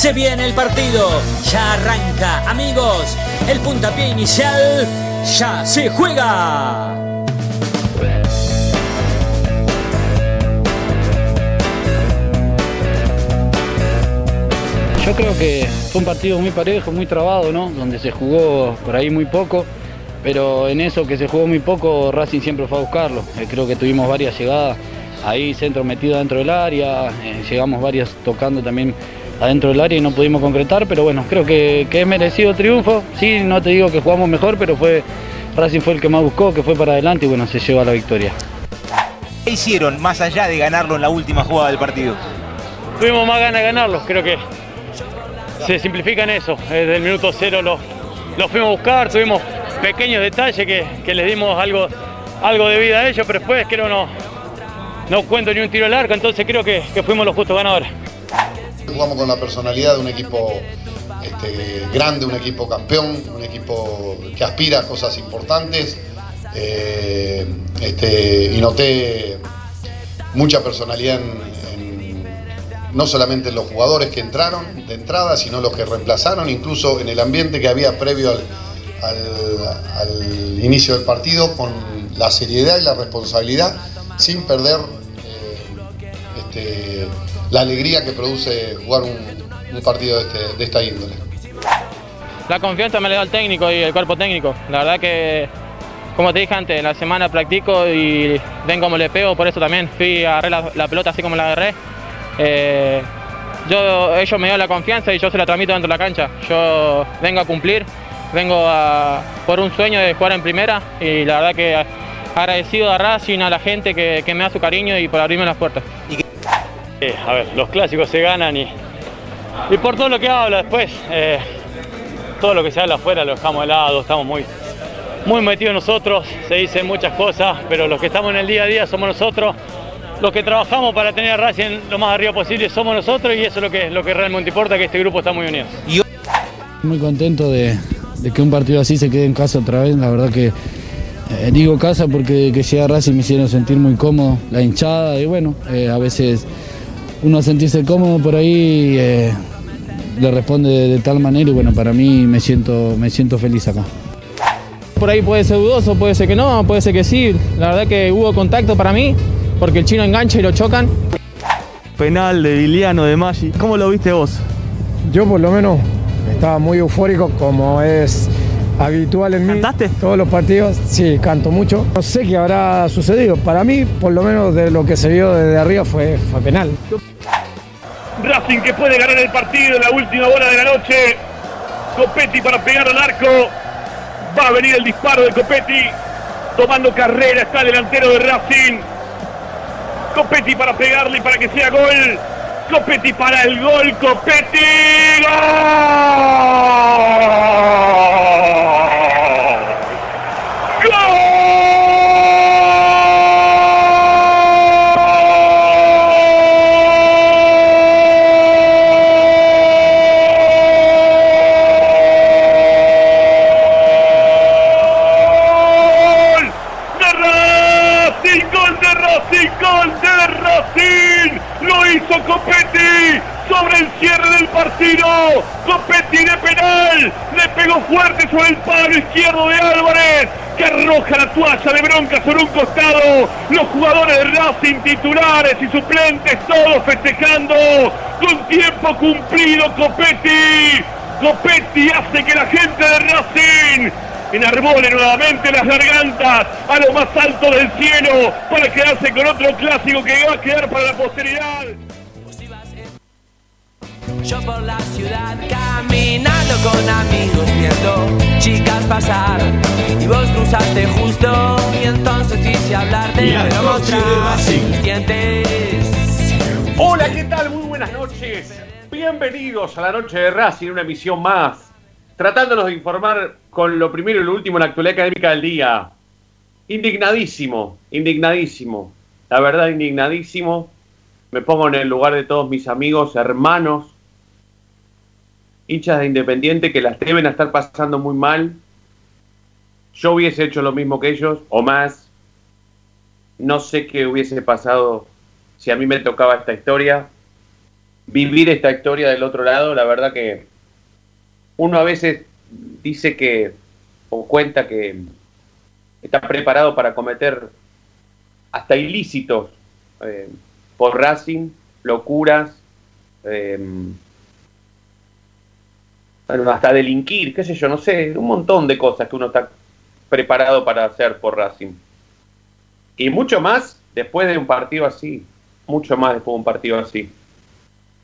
Se viene el partido, ya arranca, amigos, el puntapié inicial ya se juega. Yo creo que fue un partido muy parejo, muy trabado, ¿no? Donde se jugó por ahí muy poco, pero en eso que se jugó muy poco, Racing siempre fue a buscarlo. Eh, creo que tuvimos varias llegadas ahí, centro metido dentro del área, eh, llegamos varias tocando también adentro del área y no pudimos concretar, pero bueno, creo que, que es merecido triunfo. Sí, no te digo que jugamos mejor, pero fue Racing fue el que más buscó, que fue para adelante y bueno, se lleva la victoria. ¿Qué hicieron más allá de ganarlo en la última jugada del partido? Tuvimos más ganas de ganarlo, creo que se simplifica en eso. Desde el minuto cero lo, lo fuimos a buscar, tuvimos pequeños detalles que, que les dimos algo, algo de vida a ellos, pero después creo no, no cuento ni un tiro al arco, entonces creo que, que fuimos los justos ganadores. Jugamos con la personalidad de un equipo este, grande, un equipo campeón, un equipo que aspira a cosas importantes. eh, este, y noté mucha personalidad en, no solamente en los jugadores que entraron de entrada, sino los que reemplazaron, incluso en el ambiente que había previo al inicio del partido, con la seriedad y la responsabilidad, sin perder eh, este, la alegría que produce jugar un, un partido de, este- de esta índole. La confianza me la da el técnico y el cuerpo técnico. La verdad que, como te dije antes, en la semana practico y ven cómo le pego, por eso también fui a agarrar la, la pelota así como la agarré. Eh, yo, ellos me dieron la confianza y yo se la transmito dentro de la cancha. Yo vengo a cumplir, vengo a, por un sueño de jugar en primera y la verdad que agradecido a Racing, a la gente que, que me da su cariño y por abrirme las puertas. Eh, a ver, los clásicos se ganan y, y por todo lo que habla después. eh, todo lo que se habla afuera lo dejamos de lado, estamos muy, muy metidos nosotros, se dicen muchas cosas, pero los que estamos en el día a día somos nosotros, los que trabajamos para tener a Racing lo más arriba posible somos nosotros y eso es lo que, lo que realmente importa, que este grupo está muy unido. Muy contento de, que un partido así se quede en casa otra vez. La verdad que eh, digo casa porque que llega Racing me hicieron sentir muy cómodo, la hinchada y bueno, a veces uno sentirse cómodo por ahí eh, le responde de, de tal manera y bueno, para mí me siento, me siento feliz acá. Por ahí puede ser dudoso, puede ser que no, puede ser que sí. La verdad que hubo contacto para mí, porque el chino engancha y lo chocan. Penal de Viliano, de Maggi. ¿Cómo lo viste vos? Yo por lo menos estaba muy eufórico como es habitual en mí. ¿Cantaste? Todos los partidos, sí, canto mucho. No sé qué habrá sucedido. Para mí, por lo menos de lo que se vio desde arriba, fue, fue penal. Racing que puede ganar el partido en la última bola de la noche. Copetti para pegar al arco. Va a venir el disparo de Copetti. Tomando carrera está el delantero de Racing. Copetti para pegarle y para que sea gol. Copetti para el gol. Copetti. ¡Gol! Partido. Copetti de penal. Le pegó fuerte sobre el palo izquierdo de Álvarez. Que arroja la toalla de bronca sobre un costado. Los jugadores de Racing titulares y suplentes todos festejando. Con tiempo cumplido Copetti. Copetti hace que la gente de Racing enarbole nuevamente las gargantas a lo más alto del cielo para quedarse con otro clásico que va a quedar para la posteridad. Yo por la ciudad caminando con amigos viendo chicas pasar y vos cruzaste justo y entonces quise hablarte La pero tus dientes. Hola, ¿qué tal? Muy buenas noches. Bienvenidos a la noche de Racing, una emisión más tratándonos de informar con lo primero y lo último en la actualidad académica del día. Indignadísimo, indignadísimo. La verdad, indignadísimo. Me pongo en el lugar de todos mis amigos, hermanos, hinchas de Independiente que las deben estar pasando muy mal. Yo hubiese hecho lo mismo que ellos, o más. No sé qué hubiese pasado si a mí me tocaba esta historia. Vivir esta historia del otro lado, la verdad que uno a veces dice que, o cuenta que está preparado para cometer hasta ilícitos eh, por Racing, locuras, eh, hasta delinquir, qué sé yo, no sé, un montón de cosas que uno está preparado para hacer por Racing. Y mucho más después de un partido así, mucho más después de un partido así.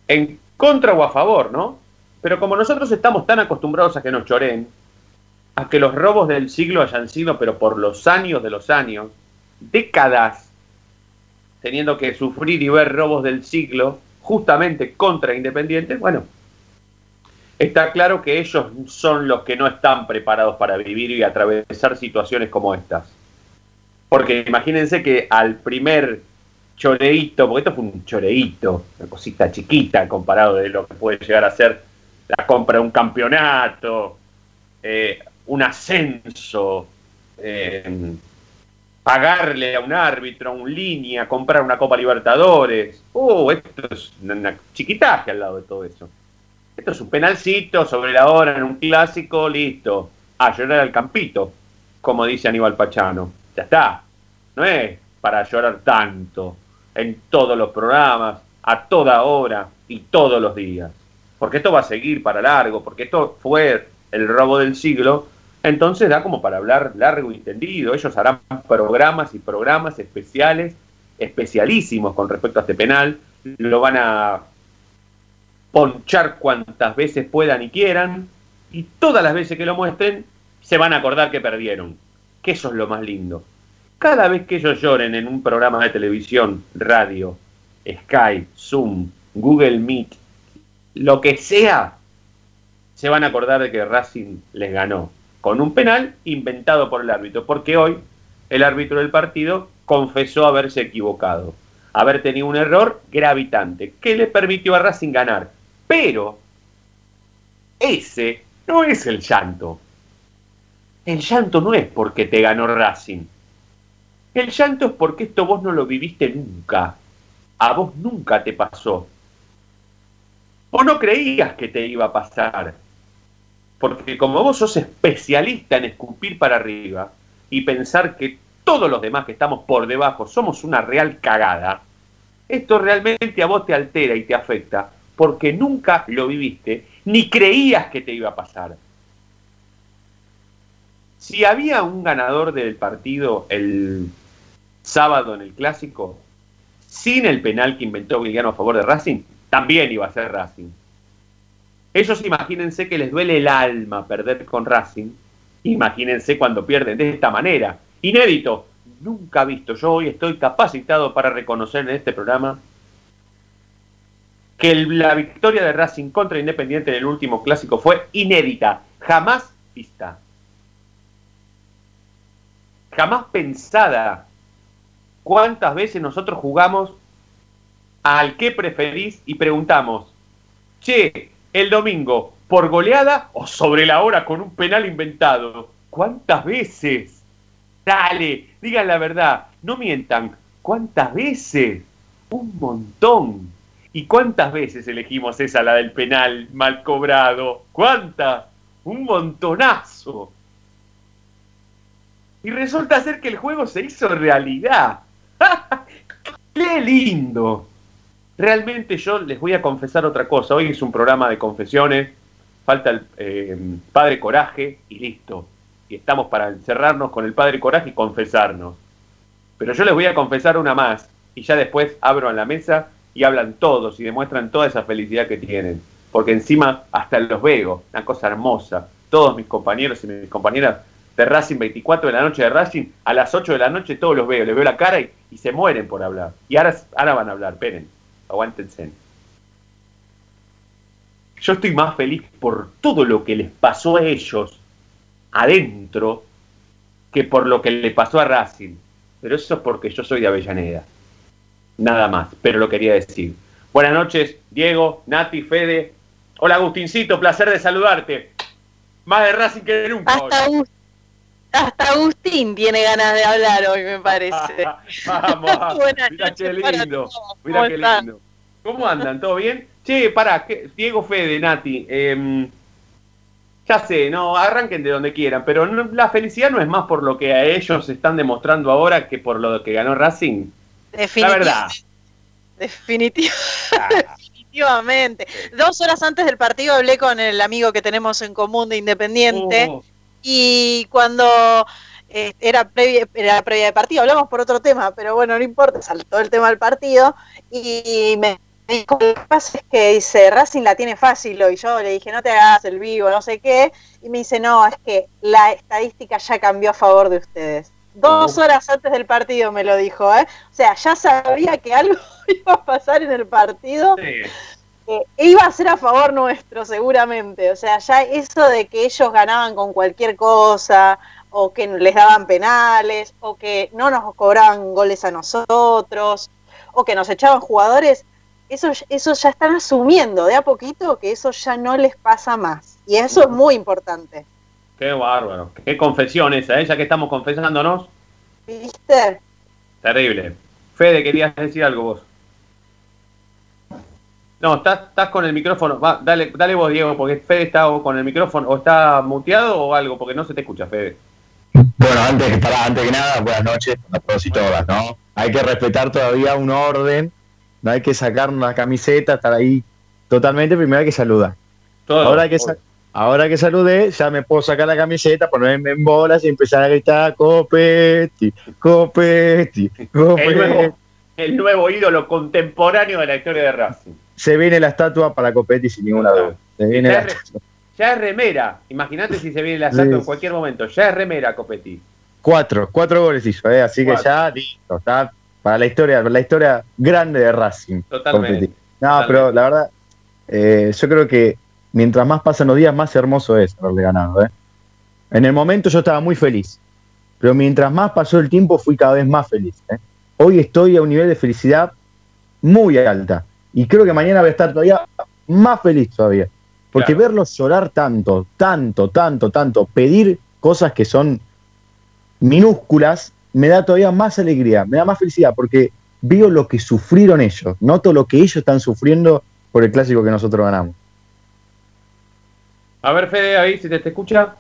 En contra o a favor, ¿no? Pero como nosotros estamos tan acostumbrados a que nos choren, a que los robos del siglo hayan sido, pero por los años de los años, décadas, teniendo que sufrir y ver robos del siglo, justamente contra Independiente, bueno, está claro que ellos son los que no están preparados para vivir y atravesar situaciones como estas. Porque imagínense que al primer choreíto, porque esto fue un choreíto, una cosita chiquita comparado de lo que puede llegar a ser la compra de un campeonato, eh, un ascenso, eh, pagarle a un árbitro, a un línea, comprar una Copa Libertadores. Oh, esto es una chiquitaje al lado de todo eso. Esto es un penalcito sobre la hora en un clásico, listo. A llorar al campito, como dice Aníbal Pachano. Ya está. No es para llorar tanto en todos los programas, a toda hora y todos los días. Porque esto va a seguir para largo, porque esto fue el robo del siglo. Entonces da como para hablar largo y tendido. Ellos harán programas y programas especiales, especialísimos con respecto a este penal. Lo van a ponchar cuantas veces puedan y quieran, y todas las veces que lo muestren, se van a acordar que perdieron. Que eso es lo más lindo. Cada vez que ellos lloren en un programa de televisión, radio, Skype, Zoom, Google Meet, lo que sea, se van a acordar de que Racing les ganó con un penal inventado por el árbitro, porque hoy el árbitro del partido confesó haberse equivocado, haber tenido un error gravitante, que le permitió a Racing ganar. Pero ese no es el llanto. El llanto no es porque te ganó Racing. El llanto es porque esto vos no lo viviste nunca. A vos nunca te pasó. O no creías que te iba a pasar. Porque como vos sos especialista en escupir para arriba y pensar que todos los demás que estamos por debajo somos una real cagada, esto realmente a vos te altera y te afecta porque nunca lo viviste ni creías que te iba a pasar. Si había un ganador del partido el sábado en el clásico, sin el penal que inventó Villano a favor de Racing, también iba a ser Racing. Ellos imagínense que les duele el alma perder con Racing. Imagínense cuando pierden de esta manera. Inédito. Nunca visto. Yo hoy estoy capacitado para reconocer en este programa que la victoria de Racing contra Independiente en el último clásico fue inédita, jamás vista, jamás pensada. ¿Cuántas veces nosotros jugamos al que preferís y preguntamos, che, el domingo, por goleada o sobre la hora con un penal inventado? ¿Cuántas veces? Dale, digan la verdad, no mientan. ¿Cuántas veces? Un montón. ¿Y cuántas veces elegimos esa, la del penal mal cobrado? ¿Cuántas? Un montonazo. Y resulta ser que el juego se hizo realidad. ¡Qué lindo! Realmente yo les voy a confesar otra cosa. Hoy es un programa de confesiones. Falta el eh, Padre Coraje y listo. Y estamos para encerrarnos con el Padre Coraje y confesarnos. Pero yo les voy a confesar una más. Y ya después abro en la mesa y hablan todos y demuestran toda esa felicidad que tienen. Porque encima hasta los veo, una cosa hermosa. Todos mis compañeros y mis compañeras de Racing 24 de la noche de Racing, a las 8 de la noche todos los veo, les veo la cara y, se mueren por hablar. Y ahora, ahora van a hablar, esperen, aguántense. yo estoy más feliz por todo lo que les pasó a ellos adentro que por lo que le pasó a Racing. Pero eso es porque yo soy de Avellaneda. Nada más, pero lo quería decir. Buenas noches, Diego, Nati, Fede. Hola, Agustincito, placer de saludarte. Más de Racing que nunca. Hasta, hoy. Hasta Agustín tiene ganas de hablar hoy, me parece. Vamos, mira qué lindo. Mira ¿Cómo qué lindo. ¿Cómo andan? ¿Todo bien? Che, pará, ¿qué- Diego Fede, Nati. em, ya sé, no, arranquen de donde quieran, pero no- la felicidad no es más por lo que a ellos están demostrando ahora que por lo que ganó Racing. La verdad. definitiv- definitivamente. Dos horas antes del partido hablé con el amigo que tenemos en común de Independiente Oh, y cuando eh, era, previa, era previa de partido, hablamos por otro tema, pero bueno, no importa, saltó el tema del partido y me me dijo, lo que pasa es que dice, Racing la tiene fácil hoy. Yo le dije, no te hagas el vivo, no sé qué. Y me dice, no, es que la estadística ya cambió a favor de ustedes. Dos horas antes del partido me lo dijo, ¿eh? O sea, ya sabía que algo iba a pasar en el partido sí. que iba a ser a favor nuestro, seguramente. O sea, ya eso de que ellos ganaban con cualquier cosa, o que les daban penales, o que no nos cobraban goles a nosotros, o que nos echaban jugadores, eso, eso ya están asumiendo de a poquito que eso ya no les pasa más. Y eso es muy importante. Qué bárbaro. Qué confesión esa, ¿eh? ya que estamos confesándonos. ¿Viste? Terrible. Fede, querías decir algo vos. No, estás, estás con el micrófono. Va, dale, dale vos, Diego, porque Fede está o con el micrófono o está muteado o algo, porque no se te escucha, Fede. Bueno, antes, pará, antes que nada, buenas noches a todos y todas, ¿no? Hay que respetar todavía un orden, no hay que sacar una camiseta, estar ahí totalmente, primero hay que saludar. Todo. Ahora que, sa- ahora que saludé, ya me puedo sacar la camiseta, ponerme en bolas y empezar a gritar Copetti, Copetti, el, Copetti. nuevo, el nuevo ídolo contemporáneo de la historia de Racing. Se viene la estatua para Copetti sin ninguna duda. Se viene Ya la es, re- ya es remera. Imagínate si se viene la estatua Sí. en cualquier momento. Ya es remera, Copetti. Cuatro, cuatro goles hizo, ¿eh? así que ya listo, está para la historia, para la historia grande de Racing. Totalmente. Copetti. No, pero la verdad, eh, yo creo que mientras más pasan los días, más hermoso es haberle ganado. ¿eh? En el momento yo estaba muy feliz, pero mientras más pasó el tiempo, fui cada vez más feliz. ¿eh? Hoy estoy a un nivel de felicidad muy alta y creo que mañana voy a estar todavía más feliz todavía. Porque Claro. verlos llorar tanto, tanto, tanto, tanto, pedir cosas que son minúsculas, me da todavía más alegría, me da más felicidad, porque veo lo que sufrieron ellos, noto lo que ellos están sufriendo por el clásico que nosotros ganamos. A ver, Fede, ahí, si te, te escucha.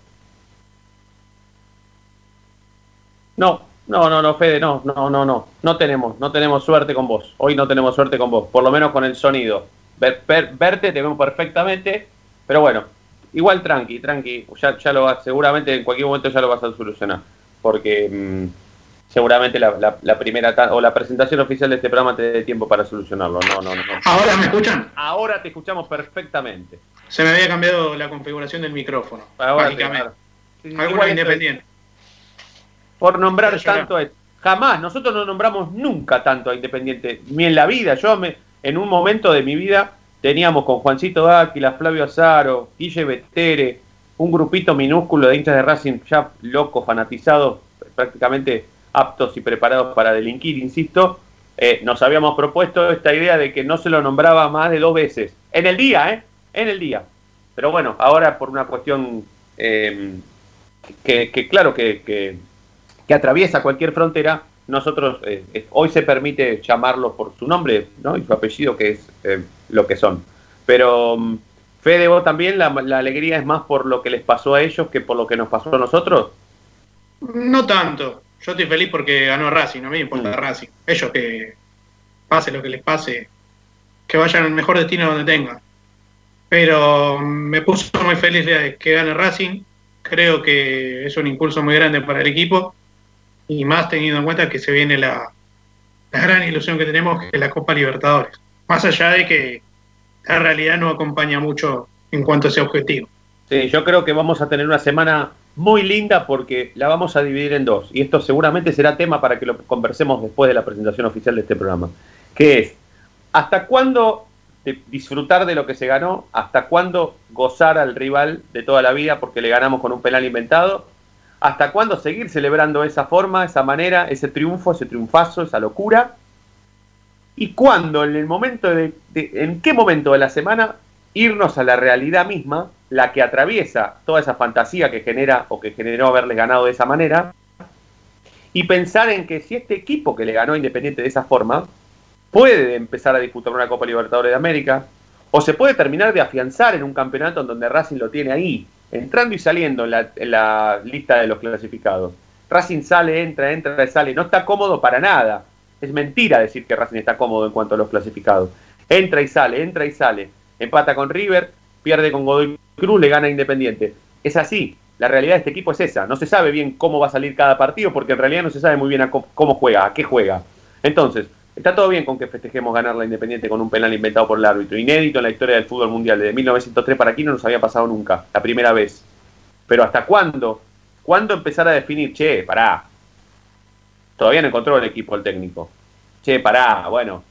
No, no, no, no, Fede, no, no, no, no. No tenemos, no tenemos suerte con vos. Hoy no tenemos suerte con vos, por lo menos con el sonido. Ver- ver- verte, te vemos perfectamente, pero bueno, igual tranqui, tranqui. Ya, ya lo vas, seguramente en cualquier momento ya lo vas a solucionar. Porque mm, seguramente la, la- la primera o la presentación oficial de este programa te dé tiempo para solucionarlo. No, no. no. ¿Ahora me escuchan? Ahora te escuchamos perfectamente. Se me había cambiado la configuración del micrófono. Ahora mágicamente. Sí, es- independiente. por nombrar tanto a jamás nosotros no nombramos nunca tanto a Independiente ni en la vida yo me en un momento de mi vida teníamos con Juancito Áquila Flavio Azaro Guille Betere un grupito minúsculo de hinchas de Racing ya locos fanatizados prácticamente aptos y preparados para delinquir insisto eh, nos habíamos propuesto esta idea de que no se lo nombraba más de dos veces en el día eh en el día pero bueno ahora por una cuestión eh, que, que claro que, que, que atraviesa cualquier frontera, nosotros eh, hoy se permite llamarlos por su nombre ¿no? y su apellido, que es eh, lo que son. Pero, mm, Fede, vos también, la, la alegría es más por lo que les pasó a ellos que por lo que nos pasó a nosotros. No tanto. Yo estoy feliz porque ganó Racing, no me importa Mm. Racing. Ellos que pase lo que les pase, que vayan al mejor destino donde tengan. Pero me puso muy feliz que gane Racing. Creo que es un impulso muy grande para el equipo. Y más teniendo en cuenta que se viene la, la gran ilusión que tenemos, que es la Copa Libertadores. Más allá de que la realidad no acompaña mucho en cuanto a ese objetivo. Sí, yo creo que vamos a tener una semana muy linda porque la vamos a dividir en dos. Y esto seguramente será tema para que lo conversemos después de la presentación oficial de este programa. Que es, ¿hasta cuándo disfrutar de lo que se ganó, hasta cuándo gozar al rival de toda la vida porque le ganamos con un penal inventado, hasta cuándo seguir celebrando esa forma, esa manera, ese triunfo, ese triunfazo, esa locura, y cuándo en el momento de, en qué momento de la semana irnos a la realidad misma, la que atraviesa toda esa fantasía que genera o que generó haberles ganado de esa manera, y pensar en que si este equipo que le ganó Independiente de esa forma puede empezar a disputar una Copa Libertadores de América, o se puede terminar de afianzar en un campeonato en donde Racing lo tiene ahí, entrando y saliendo en la, la lista de los clasificados. Racing sale, entra, entra, sale, no está cómodo para nada. Es mentira decir que Racing está cómodo en cuanto a los clasificados. Entra y sale, entra y sale. Empata con River, pierde con Godoy Cruz, le gana Independiente. Es así. La realidad de este equipo es esa. No se sabe bien cómo va a salir cada partido porque en realidad no se sabe muy bien a cómo juega, a qué juega. Entonces, está todo bien con que festejemos ganar la Independiente con un penal inventado por el árbitro. Inédito en la historia del fútbol mundial. Desde 1903 para aquí no nos había pasado nunca. La primera vez. Pero ¿hasta cuándo? ¿Cuándo empezar a definir? Che, pará. Todavía no encontró el equipo el técnico. Che, pará, bueno.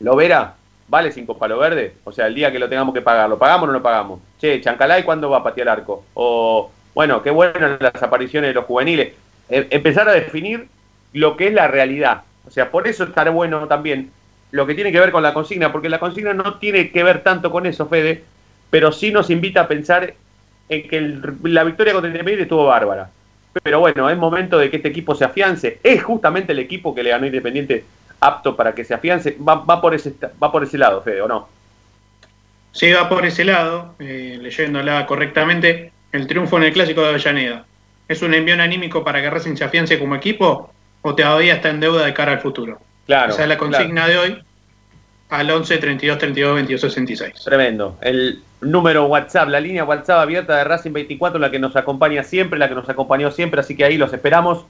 ¿Lo verá? ¿Vale cinco palo verde? O sea, el día que lo tengamos que pagar, ¿lo pagamos o no lo pagamos? Che, Chancalay, ¿cuándo va a patear arco? O, bueno, qué buenas las apariciones de los juveniles. Em- empezar a definir lo que es la realidad. O sea, por eso estará bueno también lo que tiene que ver con la consigna, porque la consigna no tiene que ver tanto con eso, Fede, pero sí nos invita a pensar en que la victoria contra Independiente estuvo bárbara. Pero bueno, es momento de que este equipo se afiance. Es justamente el equipo que le ganó Independiente apto para que se afiance. Va, va por, ese, va por ese lado, Fede, ¿o no? Sí, va por ese lado, eh, leyéndola correctamente, el triunfo en el Clásico de Avellaneda. ¿Es un envión anímico para que Racing se afiance como equipo o todavía está en deuda de cara al futuro? Claro. Esa es la consigna de hoy al 11 32 32 22 66. Tremendo. El número WhatsApp, la línea WhatsApp abierta de Racing 24, la que nos acompaña siempre, la que nos acompañó siempre, así que ahí los esperamos.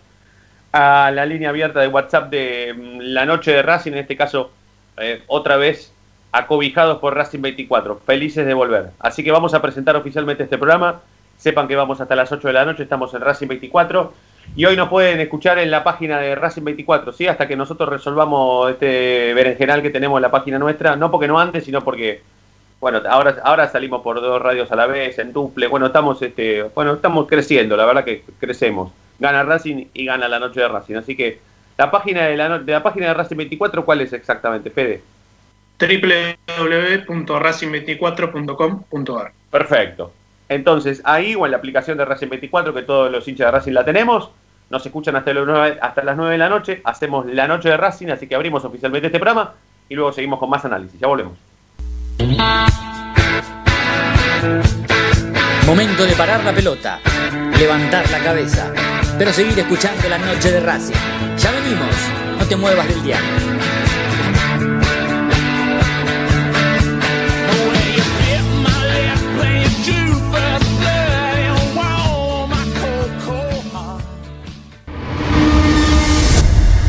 A la línea abierta de WhatsApp de mm, la noche de Racing, en este caso, eh, otra vez acobijados por Racing 24. Felices de volver. Así que vamos a presentar oficialmente este programa. Sepan que vamos hasta las 8 de la noche, estamos en Racing 24. Y hoy nos pueden escuchar en la página de Racing 24, ¿sí? Hasta que nosotros resolvamos este berenjenal que tenemos en la página nuestra. No porque no antes, sino porque bueno, ahora, ahora salimos por dos radios a la vez, en duple, bueno, estamos este, bueno, estamos creciendo, la verdad que crecemos. Gana Racing y gana la noche de Racing. Así que la página de la, de la página de Racing 24, ¿cuál es exactamente, Fede? www.racing24.com.ar Perfecto. Entonces, ahí o en la aplicación de Racing 24, que todos los hinchas de Racing la tenemos, nos escuchan hasta, las 9, hasta las 9 de la noche, hacemos la noche de Racing, así que abrimos oficialmente este programa y luego seguimos con más análisis. Ya volvemos. Momento de parar la pelota, levantar la cabeza, pero seguir escuchando la noche de Racing. Ya venimos, no te muevas del diario.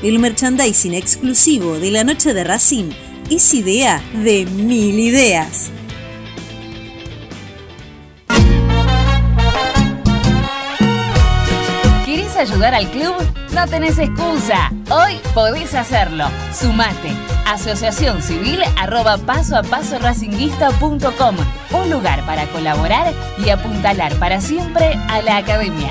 El merchandising exclusivo de la noche de Racing es idea de mil ideas. ¿Querés ayudar al club? No tenés excusa. Hoy podés hacerlo. Sumate. Asociación Civil arroba paso a paso. Un lugar para colaborar y apuntalar para siempre a la academia.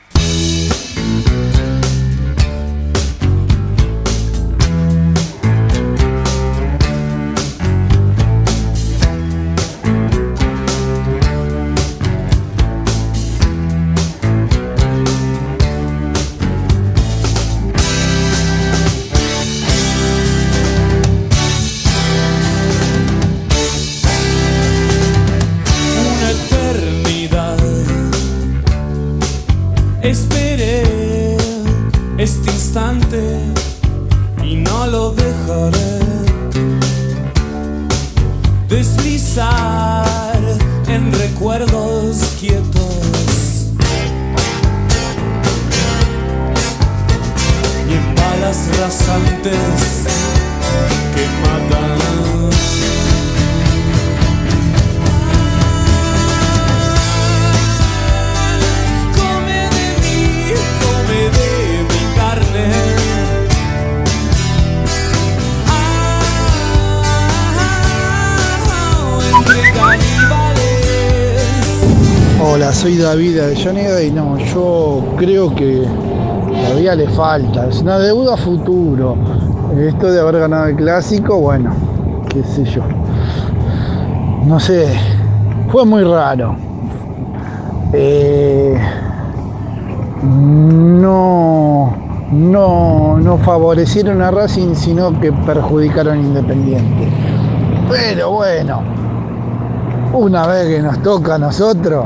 Lo dejaré deslizar en recuerdos quietos. Y en balas rasantes soy David de Avellaneda y no, yo creo que todavía le falta, es una deuda a futuro. Esto de haber ganado el clásico, bueno, qué sé yo. No sé, fue muy raro. Eh, no, no, no favorecieron a Racing, sino que perjudicaron a Independiente. Pero bueno, una vez que nos toca a nosotros,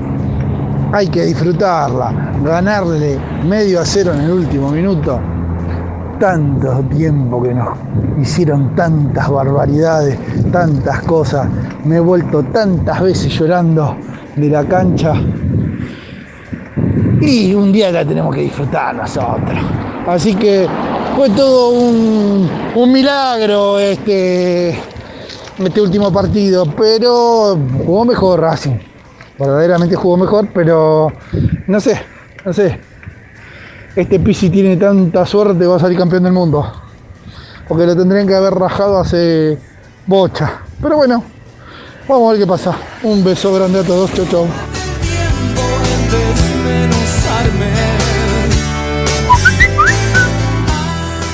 hay que disfrutarla. Ganarle medio a cero en el último minuto. Tanto tiempo que nos hicieron tantas barbaridades, tantas cosas. Me he vuelto tantas veces llorando de la cancha. Y un día la tenemos que disfrutar nosotros. Así que fue todo un, milagro este, este último partido. Pero jugó mejor Racing verdaderamente jugó mejor, pero no sé, no sé. Este Pisi tiene tanta suerte, va a salir campeón del mundo. Porque lo tendrían que haber rajado hace bocha. Pero bueno, vamos a ver qué pasa. Un beso grande a todos, chau.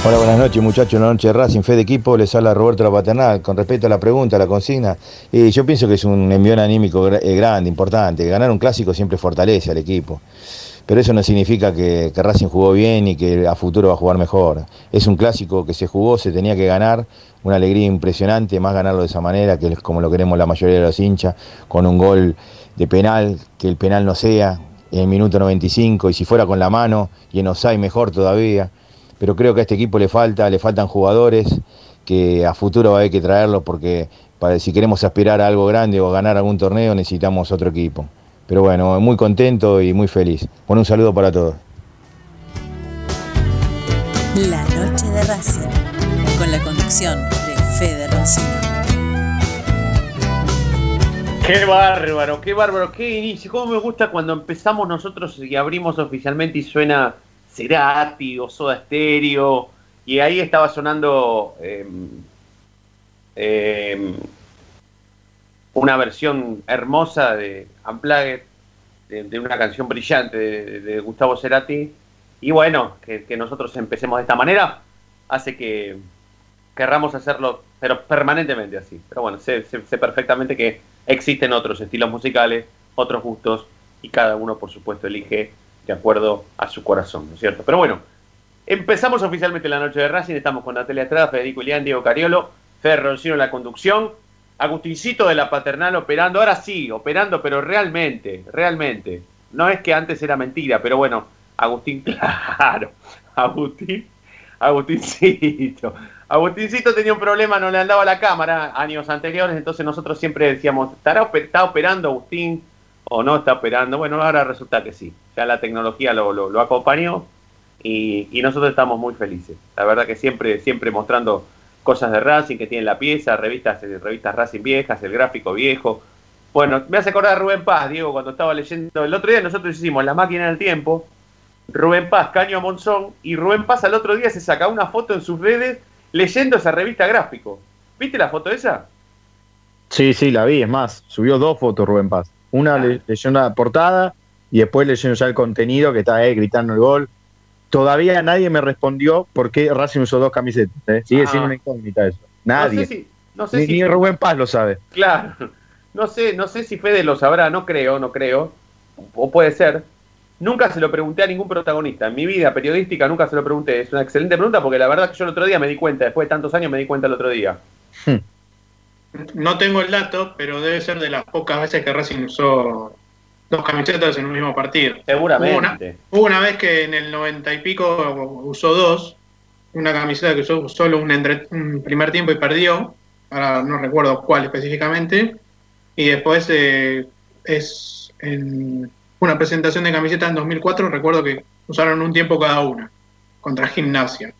Hola, buenas noches muchachos, una noche de Racing, fe de equipo, les habla Roberto La Paternal. Con respecto a la pregunta, a la consigna, y yo pienso que es un envión anímico eh, grande, importante. Ganar un clásico siempre fortalece al equipo. Pero eso no significa que, que Racing jugó bien y que a futuro va a jugar mejor. Es un clásico que se jugó, se tenía que ganar, una alegría impresionante, más ganarlo de esa manera, que es como lo queremos la mayoría de los hinchas, con un gol de penal, que el penal no sea en el minuto 95, y si fuera con la mano y en Osai mejor todavía pero creo que a este equipo le falta, le faltan jugadores que a futuro va a haber que traerlos porque para, si queremos aspirar a algo grande o ganar algún torneo necesitamos otro equipo. Pero bueno, muy contento y muy feliz. Bueno, un saludo para todos. La noche de Racing, con la conducción de Fede Rossini. Qué bárbaro, qué bárbaro, qué inicio. Cómo me gusta cuando empezamos nosotros y abrimos oficialmente y suena Cerati o Soda Stereo. Y ahí estaba sonando eh, eh, una versión hermosa de Unplugged, de, de una canción brillante de, Gustavo Cerati. y bueno, que, nosotros empecemos de esta manera hace que querramos hacerlo, pero permanentemente así. Pero bueno, sé- sé perfectamente que existen otros estilos musicales, otros gustos, y cada uno, por supuesto, elige de acuerdo a su corazón, ¿no es cierto? Pero bueno, empezamos oficialmente la noche de Racing, estamos con Natalia Estrada, Federico Ilián, Diego Cariolo, Fer Roncino en la conducción, Agustincito de la Paternal operando, ahora sí, operando, pero realmente, realmente. No es que antes era mentira, pero bueno, Agustín, claro, Agustín, Agustincito. Agustincito tenía un problema, no le andaba la cámara años anteriores, entonces nosotros siempre decíamos, ¿estará está operando Agustín o no está operando? Bueno, ahora resulta que sí, ya la tecnología lo, lo- lo acompañó y, y nosotros estamos muy felices. La verdad que siempre, siempre mostrando cosas de Racing que tienen la pieza, revistas, eh, revistas Racing viejas, el gráfico viejo. Bueno, me hace acordar a Rubén Paz, Diego, cuando estaba leyendo. El otro día nosotros hicimos La máquina del tiempo, Rubén Paz, Caño Monzón, y Rubén Paz al otro día se saca una foto en sus redes leyendo esa revista gráfico. ¿Viste la foto esa? Sí, sí, la vi, es más, subió dos fotos Rubén Paz. Una le- leyó la portada y después leyendo ya el contenido que está ahí gritando el gol. Todavía nadie me respondió por qué Racing usó dos camisetas. ¿eh? Sigue Ah. siendo una incógnita eso. Nadie. No sé si, no sé ni, si- ni Rubén Paz lo sabe. Claro. No sé, no sé si Fede lo sabrá, no creo, no creo. O puede ser. Nunca se lo pregunté a ningún protagonista. En mi vida periodística nunca se lo pregunté. Es una excelente pregunta porque la verdad que yo el otro día me di cuenta, después de tantos años me di cuenta el otro día. No tengo el dato, pero debe ser de las pocas veces que Racing usó dos camisetas en un mismo partido. Seguramente. Hubo una, hubo una vez que en el 90 y pico usó dos, una camiseta que usó solo un, entre- un primer tiempo y perdió, ahora no recuerdo cuál específicamente, y después eh, es en una presentación de camiseta en 2004, recuerdo que usaron un tiempo cada una, contra Gimnasia.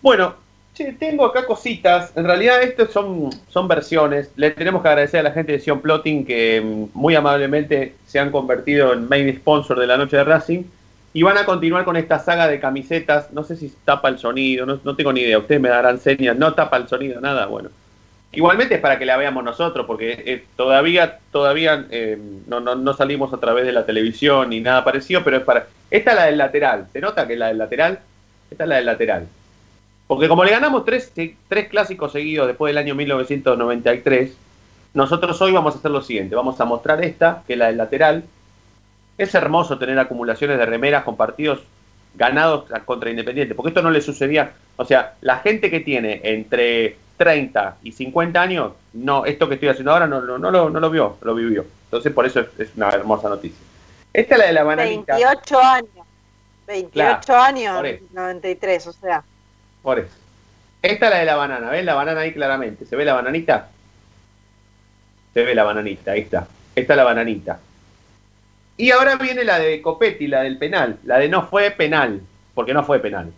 Bueno, che, tengo acá cositas. En realidad, estos son, son versiones. Le tenemos que agradecer a la gente de Sion Plotting que mm, muy amablemente se han convertido en main sponsor de la noche de Racing. Y van a continuar con esta saga de camisetas. No sé si tapa el sonido, no, no tengo ni idea. Ustedes me darán señas. No tapa el sonido, nada. Bueno. Igualmente es para que la veamos nosotros, porque eh, todavía, todavía eh, no, no, no salimos a través de la televisión ni nada parecido, pero es para. Esta es la del lateral. ¿Se nota que es la del lateral? Esta es la del lateral. Porque como le ganamos tres, tres clásicos seguidos después del año 1993, nosotros hoy vamos a hacer lo siguiente. Vamos a mostrar esta, que es la del lateral. Es hermoso tener acumulaciones de remeras con partidos ganados contra Independiente, porque esto no le sucedía. O sea, la gente que tiene entre 30 y 50 años, no, esto que estoy haciendo ahora no, no, no lo, no lo vio, lo vivió. Entonces, por eso es, es una hermosa noticia. Esta es la de la bananita. 28 años. 28 Claro, años, por eso. 93, o sea. Por eso. Esta es la de la banana, ¿ves? La banana ahí claramente. ¿Se ve la bananita? Se ve la bananita, ahí está. Esta es la bananita. Y ahora viene la de Copetti, la del penal. La de no fue penal, porque no fue penal.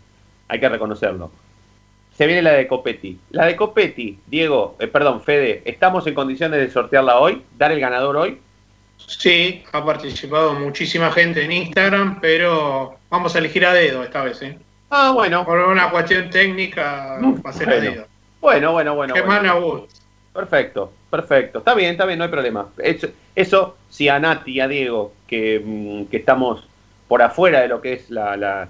Hay que reconocerlo. Se viene la de Copetti. La de Copetti, Diego, eh, perdón, Fede, ¿estamos en condiciones de sortearla hoy? ¿Dar el ganador hoy? Sí, ha participado muchísima gente en Instagram, pero vamos a elegir a dedo esta vez, ¿eh? Ah, bueno. Por una cuestión técnica, va a ser a Bueno. dedo. Bueno, bueno, bueno. Germán bueno. Abud. Perfecto, perfecto. Está bien, está bien, no hay problema. Eso, eso si a Nati y a Diego, que, mm, que estamos por afuera de lo que es la, la,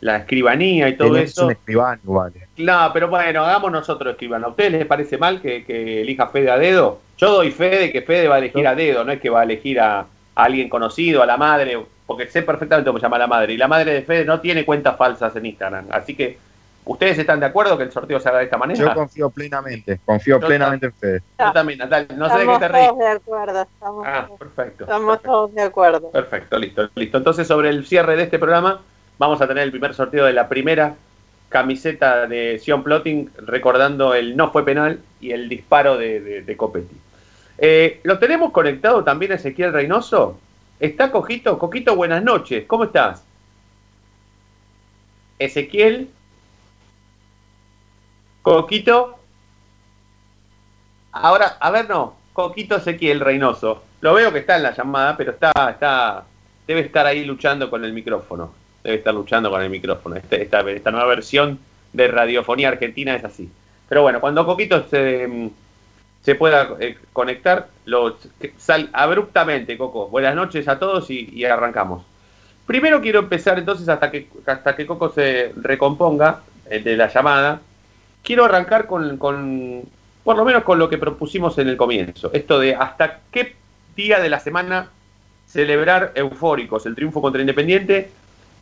la escribanía y todo Tenés eso. un escribano, vale. Claro, pero bueno, hagamos nosotros escribano. ¿A ustedes les parece mal que, que elija Fede a dedo? Yo doy fe de que Fede va a elegir a dedo, no es que va a elegir a, a alguien conocido, a la madre, porque sé perfectamente cómo se llama la madre. Y la madre de Fede no tiene cuentas falsas en Instagram. Así que, ¿ustedes están de acuerdo que el sorteo se haga de esta manera? Yo confío plenamente, confío Yo plenamente en Fede. Yo también, Natalia. No sé de qué estamos te reís. todos de acuerdo. Estamos, Ah, perfecto. estamos todos de acuerdo. Perfecto, listo, listo. Entonces, sobre el cierre de este programa, vamos a tener el primer sorteo de la primera camiseta de Sion Plotting, recordando el no fue penal y el disparo de, de, de Copetti. Eh, ¿Lo tenemos conectado también a Ezequiel Reynoso? ¿Está Coquito? Coquito, buenas noches. ¿Cómo estás? Ezequiel. Coquito. Ahora, a ver, no. Coquito Ezequiel Reynoso. Lo veo que está en la llamada, pero está, está, debe estar ahí luchando con el micrófono. Debe estar luchando con el micrófono. Este- esta, esta nueva versión de radiofonía argentina es así. Pero bueno, cuando Coquito se, se pueda eh, conectar, lo, sal abruptamente, Coco. Buenas noches a todos y, y arrancamos. Primero quiero empezar entonces hasta que, hasta que Coco se recomponga eh, de la llamada. Quiero arrancar con, con, por lo menos con lo que propusimos en el comienzo. Esto de hasta qué día de la semana celebrar eufóricos el triunfo contra Independiente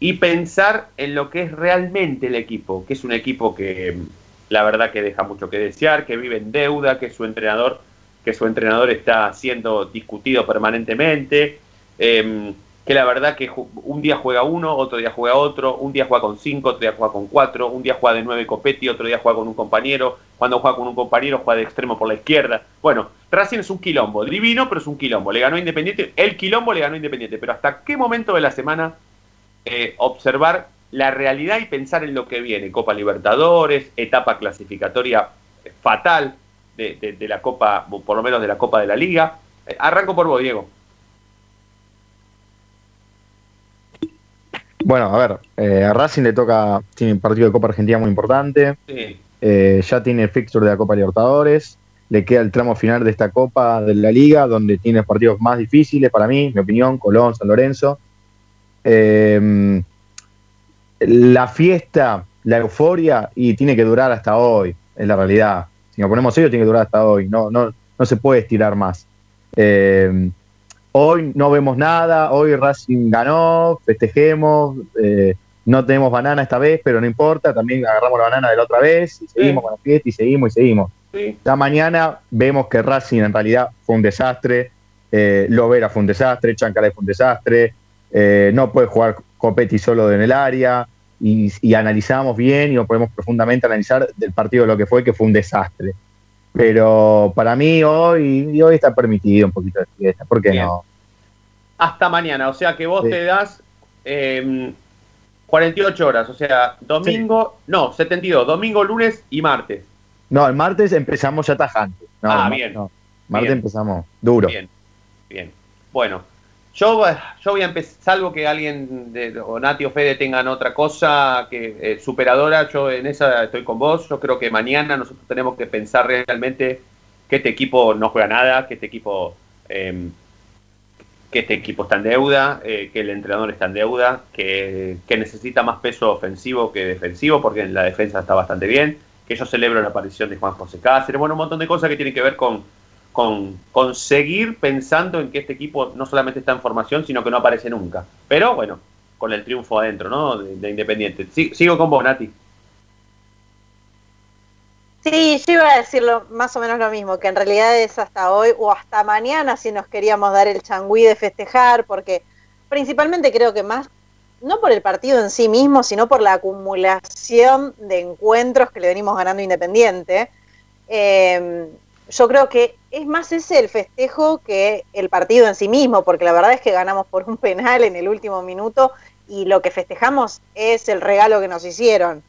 y pensar en lo que es realmente el equipo, que es un equipo que la verdad que deja mucho que desear, que vive en deuda, que su entrenador, que su entrenador está siendo discutido permanentemente, em, que la verdad que un día juega uno, otro día juega otro, un día juega con cinco, otro día juega con cuatro, un día juega de nueve Copetti, otro día juega con un compañero, cuando juega con un compañero juega de extremo por la izquierda. Bueno, Racing es un quilombo, divino, pero es un quilombo. Le ganó Independiente, el quilombo le ganó Independiente, pero ¿hasta qué momento de la semana eh, observar la realidad y pensar en lo que viene? Copa Libertadores, etapa clasificatoria fatal de, de la Copa, por lo menos de la Copa de la Liga. Eh, arranco por vos, Diego. Bueno, a ver, eh, a Racing le toca, tiene un partido de Copa Argentina muy importante, eh, ya tiene el fixture de la Copa Libertadores, le queda el tramo final de esta Copa de la Liga, donde tiene partidos más difíciles para mí, mi opinión, Colón, San Lorenzo. Eh, la fiesta, la euforia, y tiene que durar hasta hoy, es la realidad. Si nos ponemos serio, tiene que durar hasta hoy, no, no, no se puede estirar más. Hoy no vemos nada, hoy Racing ganó, festejemos, eh, no tenemos banana esta vez, pero no importa, también agarramos la banana de la otra vez y seguimos con la fiesta y seguimos y seguimos. Ya mañana vemos que Racing en realidad fue un desastre, eh, Lovera fue un desastre, Chancalay fue un desastre, eh, no puede jugar Copetti solo en el área y, y, analizamos bien y nos podemos profundamente analizar del partido lo que fue, que fue un desastre. Pero para mí hoy, hoy está permitido un poquito de fiesta, ¿por qué no? Hasta mañana, o sea que vos te das 48 em, horas, o sea, domingo, no, 72, domingo, lunes y martes. No, el martes empezamos ya tajante. ah, bien. Martes empezamos duro. Bien, bien. Bueno, yo, yo voy a empezar, salvo que alguien, de, o Nati o Fede tengan otra cosa que eh, superadora, yo en esa estoy con vos. Yo creo que mañana nosotros tenemos que pensar realmente que este equipo no juega nada, que este equipo, em, que este equipo está en deuda, eh, que el entrenador está en deuda, que, que, necesita más peso ofensivo que defensivo, porque en la defensa está bastante bien, que yo celebro la aparición de Juan José Cáceres, bueno, un montón de cosas que tienen que ver con con, seguir pensando en que este equipo no solamente está en formación, sino que no aparece nunca. Pero bueno, con el triunfo adentro, ¿no? De, Independiente. sigo con vos, Nati. Sí, yo iba a decirlo más o menos lo mismo, que en realidad es hasta hoy o hasta mañana si nos queríamos dar el changüí de festejar, porque principalmente creo que más, no por el partido en sí mismo, sino por la acumulación de encuentros que le venimos ganando Independiente. Eh, yo creo que es más ese el festejo que el partido en sí mismo, porque la verdad es que ganamos por un penal en el último minuto y lo que festejamos es el regalo que nos hicieron.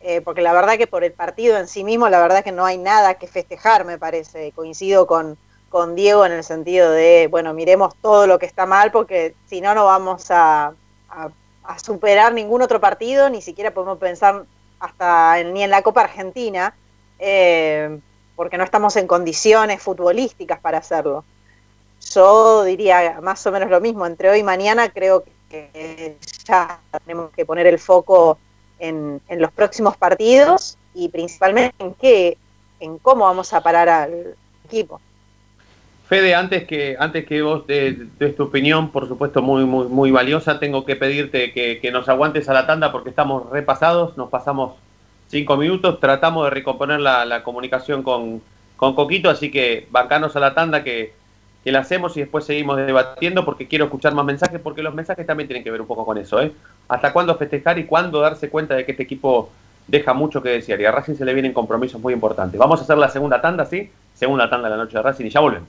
Eh, porque la verdad que por el partido en sí mismo, la verdad que no hay nada que festejar, me parece. Coincido con, con Diego en el sentido de, bueno, miremos todo lo que está mal, porque si no, no vamos a, a, superar ningún otro partido, ni siquiera podemos pensar hasta ni en la Copa Argentina. Eh, porque no estamos en condiciones futbolísticas para hacerlo. Yo diría más o menos lo mismo, entre hoy y mañana creo que ya tenemos que poner el foco en, los próximos partidos y principalmente en qué, en cómo vamos a parar al equipo. Fede, antes que, antes que vos des tu opinión, por supuesto muy, muy, muy valiosa, tengo que pedirte que, que nos aguantes a la tanda porque estamos repasados, nos pasamos cinco minutos. Tratamos de recomponer la, comunicación con, con, Coquito, así que bancanos a la tanda que, que, la hacemos y después seguimos debatiendo porque quiero escuchar más mensajes, porque los mensajes también tienen que ver un poco con eso. ¿eh? ¿Hasta cuándo festejar y cuándo darse cuenta de que este equipo deja mucho que desear? Y a Racing se le vienen compromisos muy importantes. Vamos a hacer la segunda tanda, ¿sí? Segunda tanda de la noche de Racing y ya volvemos.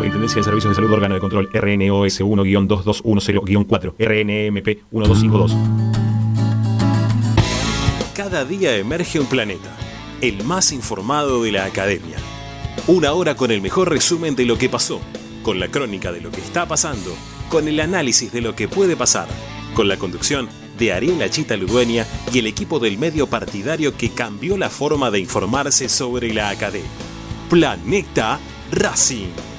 Superintendencia de Servicios de Salud Órgano de Control RNOS 1-2210-4 RNMP 1252 Cada día emerge un planeta, el más informado de la academia. Una hora con el mejor resumen de lo que pasó, con la crónica de lo que está pasando, con el análisis de lo que puede pasar, con la conducción de Ariel Chita Ludueña y el equipo del medio partidario que cambió la forma de informarse sobre la academia. Planeta Racing.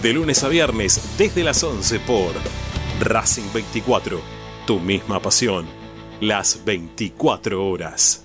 De lunes a viernes desde las 11 por Racing 24. Tu misma pasión. Las 24 horas.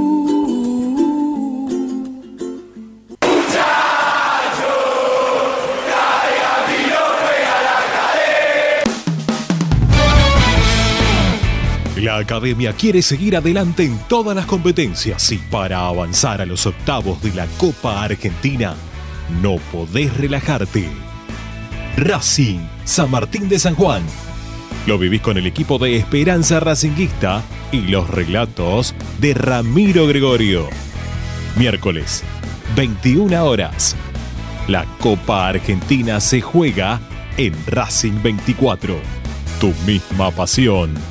academia quiere seguir adelante en todas las competencias y para avanzar a los octavos de la Copa Argentina, no podés relajarte. Racing, San Martín de San Juan. Lo vivís con el equipo de Esperanza Racinguista y los relatos de Ramiro Gregorio. Miércoles, 21 horas. La Copa Argentina se juega en Racing 24. Tu misma pasión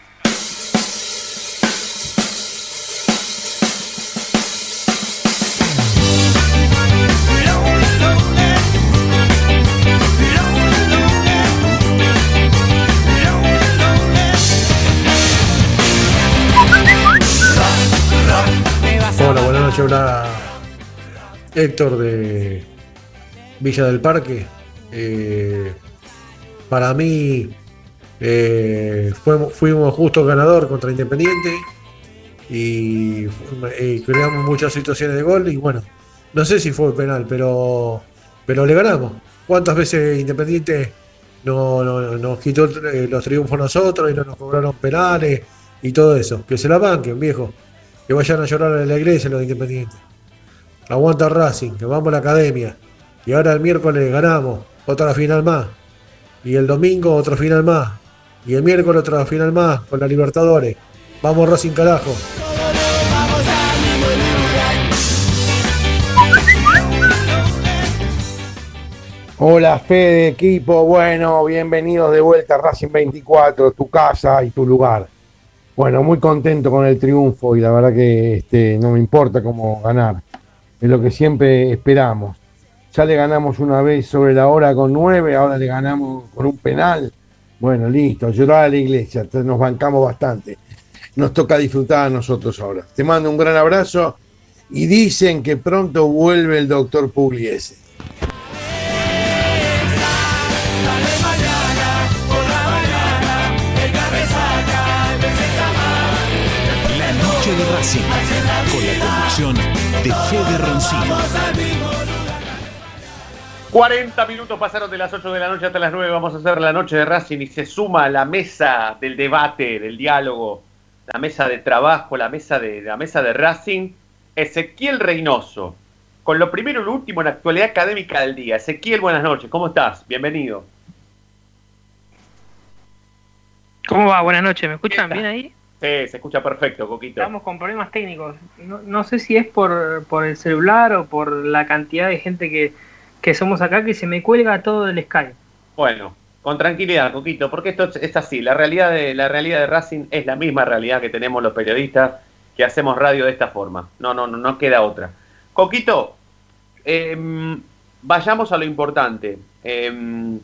Noches. Hola, Héctor de Villa del Parque. Eh, para mí, eh, fuimos, fuimos justo ganador contra Independiente y, y creamos muchas situaciones de gol. Y bueno, no sé si fue penal, pero, pero le ganamos. ¿Cuántas veces Independiente no, no- nos quitó eh, los triunfos nosotros y no nos cobraron penales y todo eso? Que se la banquen, viejo. Que vayan a llorar a la iglesia los de Independiente. Aguanta Racing, que vamos a la academia. Y ahora el miércoles ganamos, otra final más. Y el domingo otra final más. Y el miércoles otra final más con la Libertadores. Vamos Racing carajo. Hola Fede, equipo, bueno, bienvenidos de vuelta a Racing 24, tu casa y tu lugar. Bueno, muy contento con el triunfo y la verdad que este, no me importa cómo ganar, es lo que siempre esperamos. Ya le ganamos una vez sobre la hora con nueve, ahora le ganamos con un penal. Bueno, listo, llorar a la iglesia, nos bancamos bastante. Nos toca disfrutar a nosotros ahora. Te mando un gran abrazo y dicen que pronto vuelve el doctor Pugliese. Racing, con la conducción de Fede Roncino. 40 minutos pasaron de las 8 de la noche hasta las 9. Vamos a hacer la noche de Racing y se suma a la mesa del debate, del diálogo, la mesa de trabajo, la mesa de, la mesa de Racing, Ezequiel Reynoso. Con lo primero y lo último en la actualidad académica del día. Ezequiel, buenas noches. ¿Cómo estás? Bienvenido. ¿Cómo va? Buenas noches. ¿Me escuchan bien ahí? Sí, se escucha perfecto, Coquito. Estamos con problemas técnicos. No, no sé si es por, por el celular o por la cantidad de gente que, que somos acá que se me cuelga todo del Skype. Bueno, con tranquilidad, Coquito, porque esto es- es así. La realidad, de, la realidad de Racing es la misma realidad que tenemos los periodistas que hacemos radio de esta forma. No, no, no, no queda otra. Coquito, em, vayamos a lo importante. Em,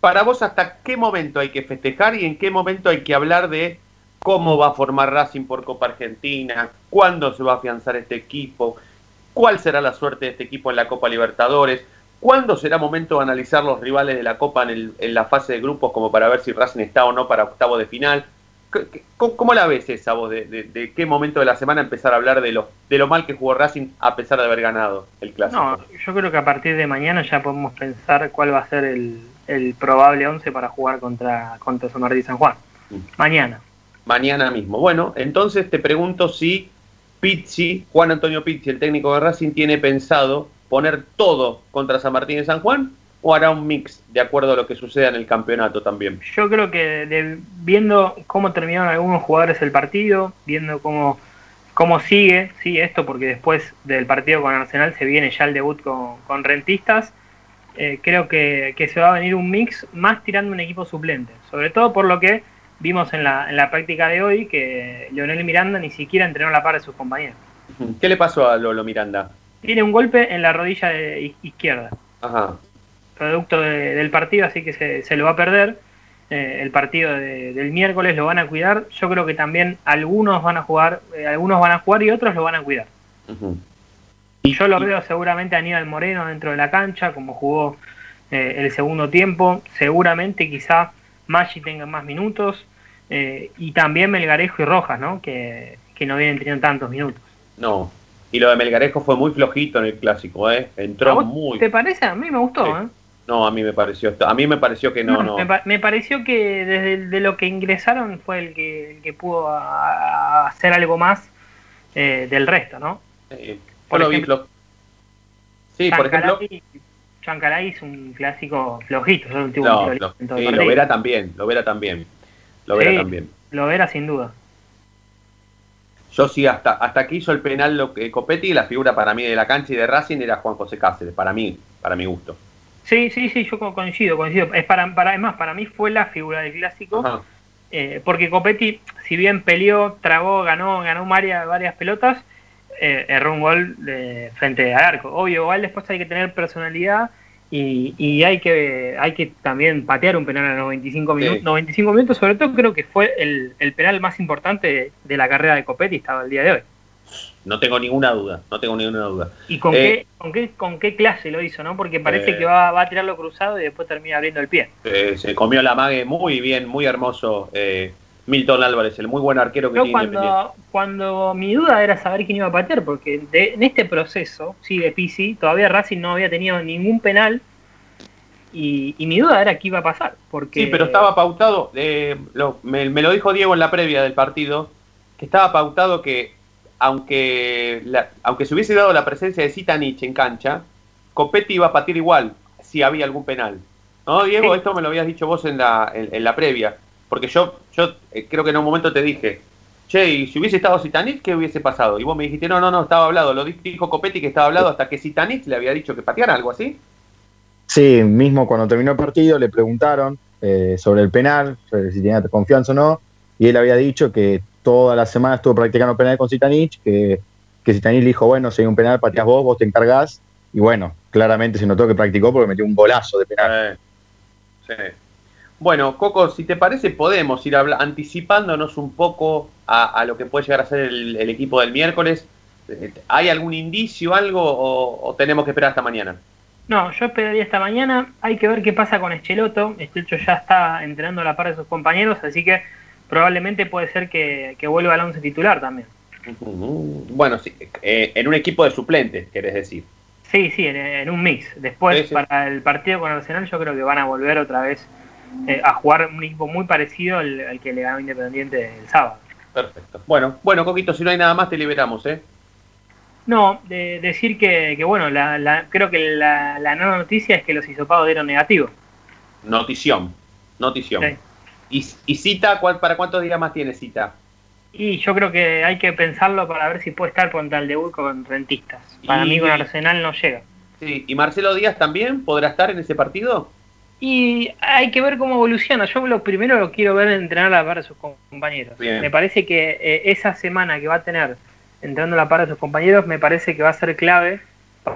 para vos, ¿hasta qué momento hay que festejar y en qué momento hay que hablar de cómo va a formar Racing por Copa Argentina? ¿Cuándo se va a afianzar este equipo? ¿Cuál será la suerte de este equipo en la Copa Libertadores? ¿Cuándo será momento de analizar los rivales de la Copa en, el- en la fase de grupos como para ver si Racing está o no para octavo de final? ¿Qué- qué- ¿Cómo, cómo la ves esa vos? De, de- de qué momento de la semana empezar a hablar de lo, de lo mal que jugó Racing a pesar de haber ganado el clásico? No, yo creo que a partir de mañana ya podemos pensar cuál va a ser el, el probable 11 para jugar contra, contra San Martín y San Juan. Mañana. Mañana mismo. Bueno, entonces te pregunto si Pizzi, Juan Antonio Pizzi, el técnico de Racing, tiene pensado poner todo contra San Martín y San Juan o hará un mix de acuerdo a lo que suceda en el campeonato también. Yo creo que de- viendo cómo terminaron algunos jugadores el partido, viendo cómo, cómo sigue, sí, esto porque después del partido con Arsenal se viene ya el debut con, con Rentistas, eh, creo que, que se va a venir un mix más tirando un equipo suplente, sobre todo por lo que vimos en la, en la práctica de hoy, que Leonel Miranda ni siquiera entrenó a la par de sus compañeros. ¿Qué le pasó a Lolo Miranda? Tiene un golpe en la rodilla de iz- izquierda. Ajá. producto de- del partido, así que se, se lo va a perder. Eh, el partido de- del miércoles lo van a cuidar. Yo creo que también algunos van a jugar, eh, algunos van a jugar y otros lo van a cuidar. Y yo lo veo seguramente a Aníbal Moreno dentro de la cancha, como jugó eh, el segundo tiempo. Seguramente quizá Maggi tenga más minutos. eh, y también Melgarejo y Rojas, ¿no? Que, que no vienen teniendo tantos minutos. No. Y lo de Melgarejo fue muy flojito en el clásico, ¿eh? ¿A Entró muy... ¿Te parece? A mí me gustó, ¿eh? No, a mí me pareció... A mí me pareció que no, no. Me, pa- me pareció que desde de lo que ingresaron fue el que, el que pudo a- a hacer algo más eh, del resto, ¿no? Por ejemplo, Sí, por ejemplo... Chancalay es un clásico flojito, No, un tiro lo, en todo el sí, lo verá también, lo verá también. Lo verá Sí, también. Lo verá sin duda. Yo sí, hasta, hasta que hizo el penal lo que Copetti, la figura para mí de la cancha y de Racing era Juan José Cáceres, para mí, para mi gusto. Sí, sí, sí, yo co- coincido, coincido. Es para, para, es más, para mí fue la figura del clásico. Eh, porque Copetti, si bien peleó, trabó, ganó, ganó varias, varias pelotas, eh, erró un gol de- frente al arco. Obvio, igual después hay que tener personalidad y, y hay que hay que también patear un penal a los 95 minutos. 95 minutos, sobre todo creo que fue el, el penal más importante de, de la carrera de Copetti hasta el día de hoy. No tengo ninguna duda, no tengo ninguna duda. ¿Y con, Eh, qué, con, qué, con qué clase lo hizo, no? Porque parece Eh. que va, va a tirarlo cruzado y después termina abriendo el pie. eh, se comió la mague muy bien, muy hermoso. Milton Álvarez, el muy buen arquero que Yo tiene Independiente. cuando, cuando mi duda era saber quién iba a patear, porque de- en este proceso, sí, de Pisi, todavía Racing no había tenido ningún penal y, y mi duda era qué iba a pasar. Porque Sí, pero estaba pautado, eh, lo- me, me lo dijo Diego en la previa del partido, que estaba pautado que aunque, la- aunque se hubiese dado la presencia de Zitanich en cancha, Copetti iba a patear igual si había algún penal. ¿No, Diego? Esto me lo habías dicho vos en la, en, en la previa. Porque yo, yo eh, creo que en un momento te dije, che, y si hubiese estado Zitanich, ¿qué hubiese pasado? Y vos me dijiste, no, no, no, estaba hablado. Lo di- dijo Copetti que estaba hablado hasta que Zitanich le había dicho que pateara algo así. Sí, mismo cuando terminó el partido le preguntaron eh, sobre el penal, sobre si tenía confianza o no, y él había dicho que toda la semana estuvo practicando penal con Zitanich, que, que Zitanich le dijo, bueno, si hay un penal, pateás vos, vos te encargás, y bueno, claramente se notó que practicó porque metió un golazo de penal. Sí. Bueno, Coco, si te parece, podemos ir anticipándonos un poco a, a lo que puede llegar a ser el, el equipo del miércoles. Eh, ¿Hay algún indicio, algo, o, o tenemos que esperar hasta mañana? No, yo esperaría esta mañana. Hay que ver qué pasa con Echeloto. Estecho ya está entrenando a la par de sus compañeros, así que probablemente puede ser que, que vuelva al once titular también. Bueno, sí, eh, en un equipo de suplentes, querés decir. Sí, sí, en, en un mix. Después, Sí, sí. para el partido con Arsenal, yo creo que van a volver otra vez eh, a jugar un equipo muy parecido al, al que le ganó Independiente el sábado. Perfecto. Bueno, bueno, Coquito, si no hay nada más, te liberamos, ¿eh? No, de, decir que, que bueno, la, la- creo que la, la nueva noticia es que los hisopados dieron negativo. Notición. Notición. Sí. ¿Y, y cita? ¿cuál- ¿Para cuántos días más tiene cita? Y yo creo que hay que pensarlo para ver si puede estar contra el debut con Rentistas. Para Y- mí con Arsenal no llega. Sí. ¿Y Marcelo Díaz también podrá estar en ese partido? Y hay que ver cómo evoluciona. Yo lo primero lo quiero ver entrenar a la par de sus compañeros. Bien. Me parece que eh, esa semana que va a tener entrenando a la par de sus compañeros, me parece que va a ser clave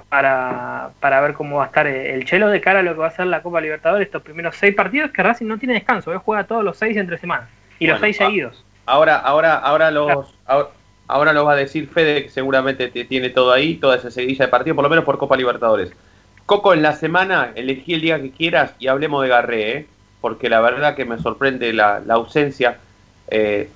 para, para ver cómo va a estar el Chelo de cara a lo que va a ser la Copa Libertadores estos primeros seis partidos que Racing no tiene descanso. Él juega todos los seis entre semanas. Y los seis ah, seguidos. Ahora, ahora, ahora los, ahora, ahora lo va a decir Fede, que seguramente te- tiene todo ahí, toda esa seguidilla de partido, por lo menos por Copa Libertadores. Coco, en la semana elegí el día que quieras y hablemos de Garré, ¿eh? porque la verdad que me sorprende la, ausencia eh,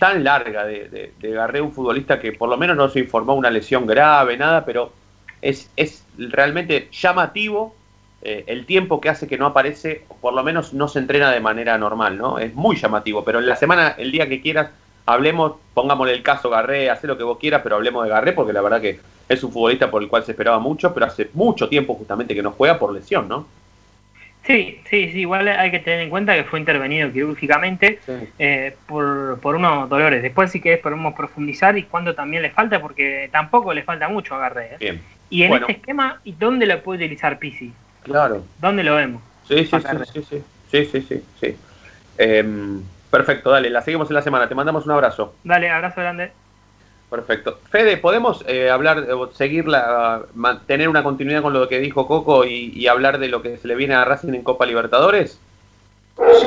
tan larga de, de, de Garré, un futbolista que por lo menos no se informó una lesión grave, nada, pero es, es realmente llamativo eh, el tiempo que hace que no aparece, o por lo menos no se entrena de manera normal, ¿no? Es muy llamativo, pero en la semana, el día que quieras, hablemos, pongámosle el caso Garré, haz lo que vos quieras, pero hablemos de Garré, porque la verdad que es un futbolista por el cual se esperaba mucho, pero hace mucho tiempo justamente que no juega por lesión, ¿no? Sí, sí, sí, igual hay que tener en cuenta que fue intervenido quirúrgicamente eh, por, por unos dolores. Después si querés podemos profundizar y cuánto también le falta, porque tampoco le falta mucho a Garré. ¿eh? Bien. Y en Bueno. este esquema, ¿y dónde lo puede utilizar Pisi? Claro. ¿Dónde lo vemos? Sí, sí, sí, sí, sí, sí, sí, sí, sí. Em, perfecto, dale, la seguimos en la semana. Te mandamos un abrazo. Dale, abrazo grande. Perfecto. Fede, ¿podemos eh, hablar, o seguir la, mantener una continuidad con lo que dijo Coco y, y hablar de lo que se le viene a Racing en Copa Libertadores?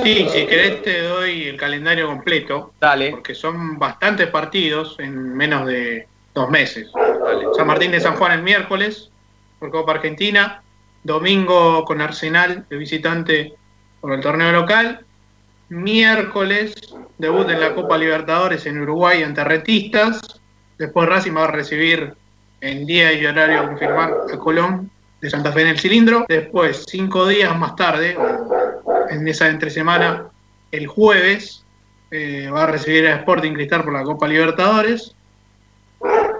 Sí, si querés te doy el calendario completo. Dale. Porque son bastantes partidos en menos de dos meses. San Martín de San Juan el miércoles por Copa Argentina. Domingo con Arsenal de visitante por el torneo local. Miércoles debut en la Copa Libertadores en Uruguay ante Retistas. Después Racing va a recibir en día y horario a confirmar a Colón de Santa Fe en el cilindro. Después, cinco días más tarde, en esa entre semana, el jueves, eh, va a recibir a Sporting Cristal por la Copa Libertadores.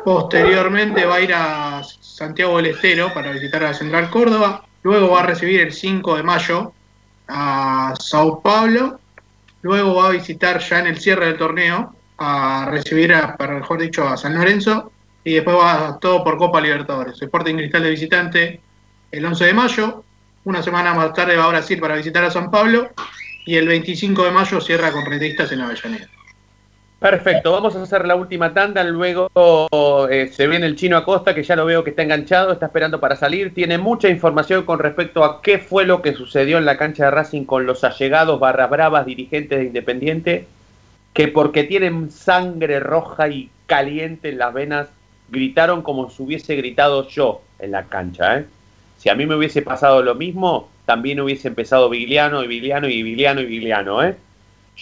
Posteriormente va a ir a Santiago del Estero para visitar a Central Córdoba. Luego va a recibir el 5 de mayo a Sao Paulo. Luego va a visitar ya en el cierre del torneo a recibir, a, mejor dicho, a San Lorenzo. Y después va todo por Copa Libertadores. Sporting Cristal de visitante el 11 de mayo. Una semana más tarde va a Brasil para visitar a San Pablo. Y el 25 de mayo cierra con Rentistas en Avellaneda. Perfecto, vamos a hacer la última tanda, luego eh, se viene el chino Acosta, que ya lo veo que está enganchado, está esperando para salir, tiene mucha información con respecto a qué fue lo que sucedió en la cancha de Racing con los allegados barras bravas dirigentes de Independiente, que porque tienen sangre roja y caliente en las venas, gritaron como si hubiese gritado yo en la cancha. ¿eh? Si a mí me hubiese pasado lo mismo, también hubiese empezado Vigliano y Vigliano y Vigliano y Vigliano, ¿eh?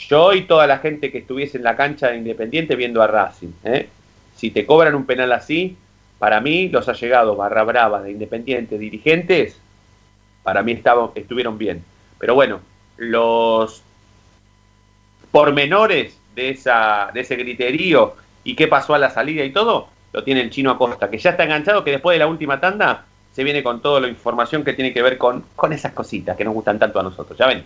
Yo y toda la gente que estuviese en la cancha de Independiente viendo a Racing. ¿eh? Si te cobran un penal así, para mí los allegados barra brava de Independiente, dirigentes, para mí estaban, estuvieron bien. Pero bueno, los pormenores de, esa, de ese griterío y qué pasó a la salida y todo, lo tiene el chino Acosta, que ya está enganchado, que después de la última tanda se viene con toda la información que tiene que ver con, con esas cositas que nos gustan tanto a nosotros. Ya ven.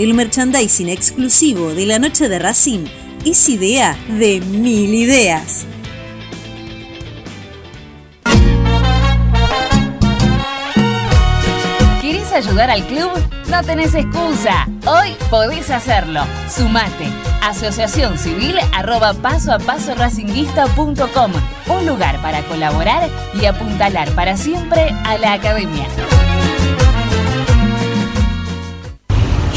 El merchandising exclusivo de la noche de Racing es idea de mil ideas. ¿Querés ayudar al club? No tenés excusa. Hoy podés hacerlo. Sumate. Asociación Civil arroba a paso. Un lugar para colaborar y apuntalar para siempre a la academia.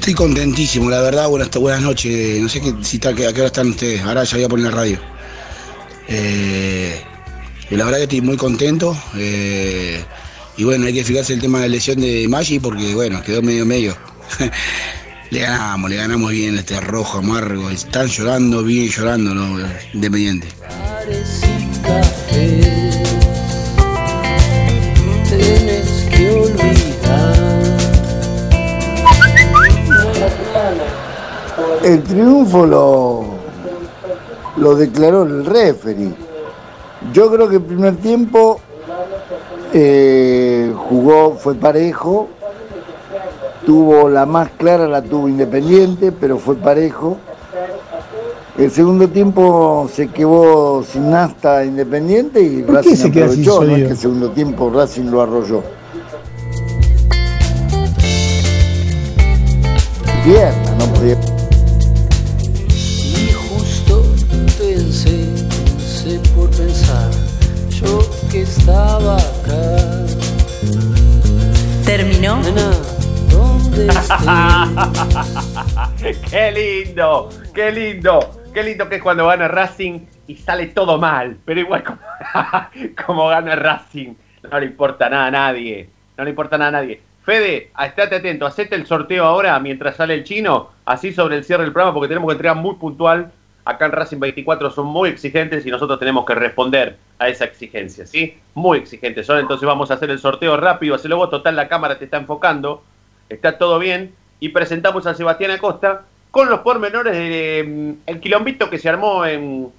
Estoy contentísimo, la verdad. Buenas, buenas noches. No sé qué, si está, a qué hora están ustedes. Ahora ya voy a poner la radio. Eh, la verdad que estoy muy contento. eh, y bueno, hay que fijarse el tema de la lesión de Maggi porque, bueno, quedó medio medio. le ganamos, le ganamos bien este rojo amargo. Están llorando, bien llorando, ¿no? Independiente. El triunfo lo, lo declaró el referee. Yo creo que el primer tiempo eh, jugó, fue parejo, tuvo la más clara, la tuvo Independiente, pero fue parejo. El segundo tiempo se quedó sin hasta Independiente y ¿Por qué Racing se aprovechó, no es que el segundo tiempo Racing lo arrolló. Pierna, no podía. ¿Dónde qué lindo, qué lindo, qué lindo que es cuando gana Racing y sale todo mal, pero igual como, como gana Racing, no le importa nada a nadie, no le importa nada a nadie. Fede, estate atento, hacete el sorteo ahora mientras sale el chino, así sobre el cierre del programa, porque tenemos que entregar muy puntual. Acá en Racing 24 son muy exigentes y nosotros tenemos que responder a esa exigencia, ¿sí? Muy exigentes son, entonces vamos a hacer el sorteo rápido, hacelo vos, total la cámara te está enfocando, está todo bien, y presentamos a Sebastián Acosta con los pormenores del el quilombito que se armó en,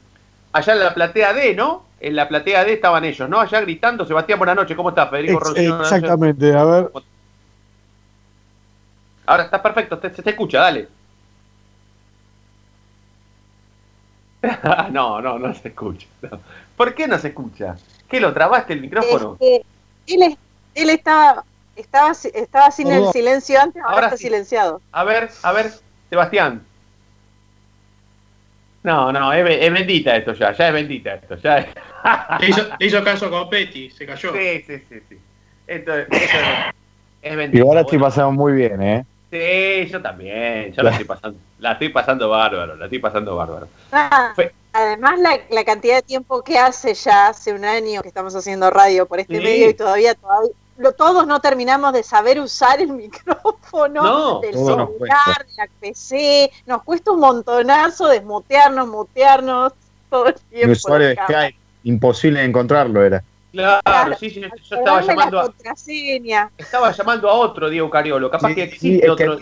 allá en la platea D, ¿no? En la platea D estaban ellos, ¿no? Allá gritando, Sebastián, buenas noches, ¿cómo estás? Federico Ex- Roncino, exactamente, a ver. Ahora está perfecto, te- se te escucha, dale. no, no, no se escucha. no. ¿Por qué no se escucha? ¿Qué lo trabaste el micrófono? Este, él, él estaba, estaba, estaba sin el silencio antes, ahora, Ahora está sí. silenciado. A ver, a ver, Sebastián. No, no, es, be- es bendita esto ya, ya es bendita esto, ya es. Le hizo, le hizo caso a Copetti, se cayó. Sí, sí, sí, sí. Esto, esto es, es bendita. Igual la estoy Bueno, pasando muy bien, ¿eh? Sí, yo también, yo la estoy pasando, la estoy pasando bárbaro, la estoy pasando bárbaro. Ah, además, la, la cantidad de tiempo que hace ya, hace un año que estamos haciendo radio por este Sí. medio y todavía, todavía lo- todos no terminamos de saber usar el micrófono No, del celular, de la PC. Nos cuesta un montonazo desmutearnos, mutearnos todo el tiempo. Mi usuario de. Skype, imposible de encontrarlo era. Claro, sí, sí, yo estaba Darle la llamando a, contraseña. estaba llamando a otro Diego Cariolo, capaz que Sí, existe que otro.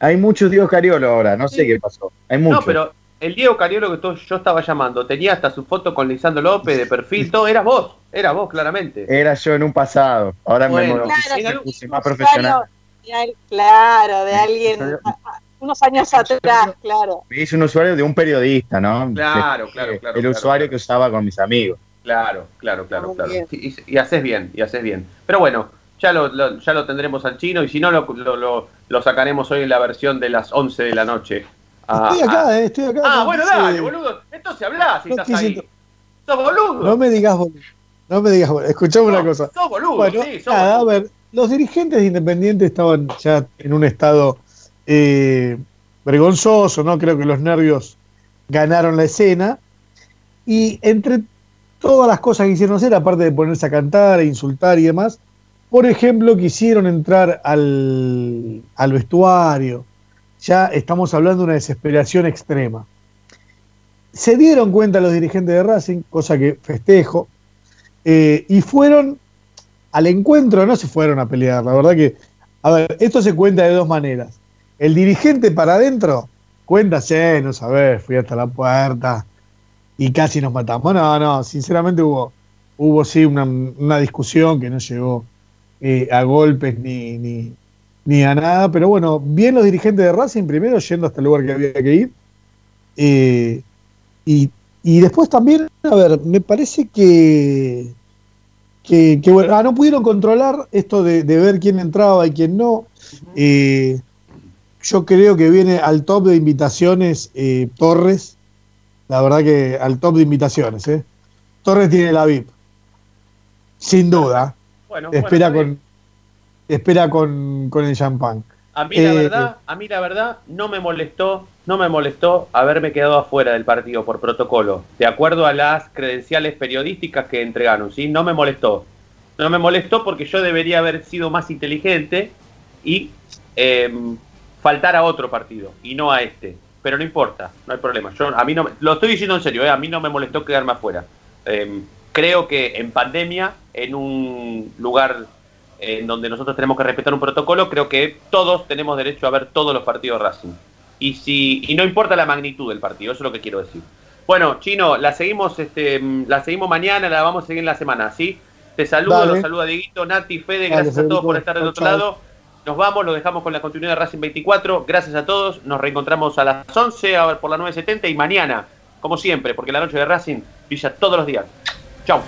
hay muchos Diego Cariolo ahora, no sé qué pasó. Hay muchos. No, pero el Diego Cariolo que yo estaba llamando tenía hasta su foto con Lisandro López de perfil, todo, era vos, era vos claramente. Era yo en un pasado. Ahora Bueno, me, Claro, me más profesional. de claro, de alguien unos años atrás, claro. Me hice un usuario de un periodista, ¿no? Claro, claro, claro, El claro, usuario que usaba con mis amigos. Claro, claro, claro, claro. Y, haces bien, y haces bien. Pero bueno, ya lo, lo- ya lo tendremos al chino y si no lo, lo, lo- lo sacaremos hoy en la versión de las 11 de la noche. Ah, Estoy acá, ah. eh, estoy acá. Ah, no bueno, dale, boludo. Entonces hablá si No estás ahí. inter- ¡Sos boludo! No me digas boludo. No me digas boludo. Escuchame una cosa. sos boludo, Bueno, sí, sos nada, boludo. a ver, los dirigentes de Independiente estaban ya en un estado eh, vergonzoso, ¿no? Creo que los nervios ganaron la escena. Y entre todas las cosas que hicieron hacer, aparte de ponerse a cantar, e insultar y demás, por ejemplo, quisieron entrar al, al vestuario. Ya estamos hablando de una desesperación extrema. Se dieron cuenta los dirigentes de Racing, cosa que festejo, eh, y fueron al encuentro, no se fueron a pelear, la verdad que, a ver, esto se cuenta de dos maneras. El dirigente para adentro cuenta, sí, no sabes, fui hasta la puerta y casi nos matamos. No, no, sinceramente hubo, hubo sí una, una discusión que no llegó eh, a golpes ni, ni, ni a nada, pero bueno, bien los dirigentes de Racing primero yendo hasta el lugar que había que ir. eh, y, y después también, a ver, me parece que, que, que, bueno, ah, no pudieron controlar esto de, de ver quién entraba y quién no. Eh, yo creo que viene al top de invitaciones Torres. La verdad que al top de invitaciones. ¿eh? Torres tiene la VIP. Sin duda. Bueno, espera bueno, con espera con, con el champán. A mí la Eh, verdad, a mí la verdad no me molestó, no me molestó haberme quedado afuera del partido por protocolo, de acuerdo a las credenciales periodísticas que entregaron, ¿sí? No me molestó. No me molestó porque yo debería haber sido más inteligente y eh, faltar a otro partido y no a este. Pero no importa, no hay problema. Yo a mí no lo estoy diciendo en serio, ¿eh? a mí no me molestó quedarme afuera. Eh, creo que en pandemia, en un lugar en donde nosotros tenemos que respetar un protocolo, creo que todos tenemos derecho a ver todos los partidos Racing. Y si y no importa la magnitud del partido, eso es lo que quiero decir. Bueno, Chino, la seguimos este mm, la seguimos mañana, la vamos a seguir en la semana, ¿sí? Te saludo, Dale. los saluda Dieguito, Nati, Fede, Dale, gracias a todos por estar del otro lado. Nos vamos, lo dejamos con la continuidad de Racing 24. Gracias a todos. Nos reencontramos a las 11 a por la 9.70 y mañana, como siempre, porque la noche de Racing brilla todos los días. Chau.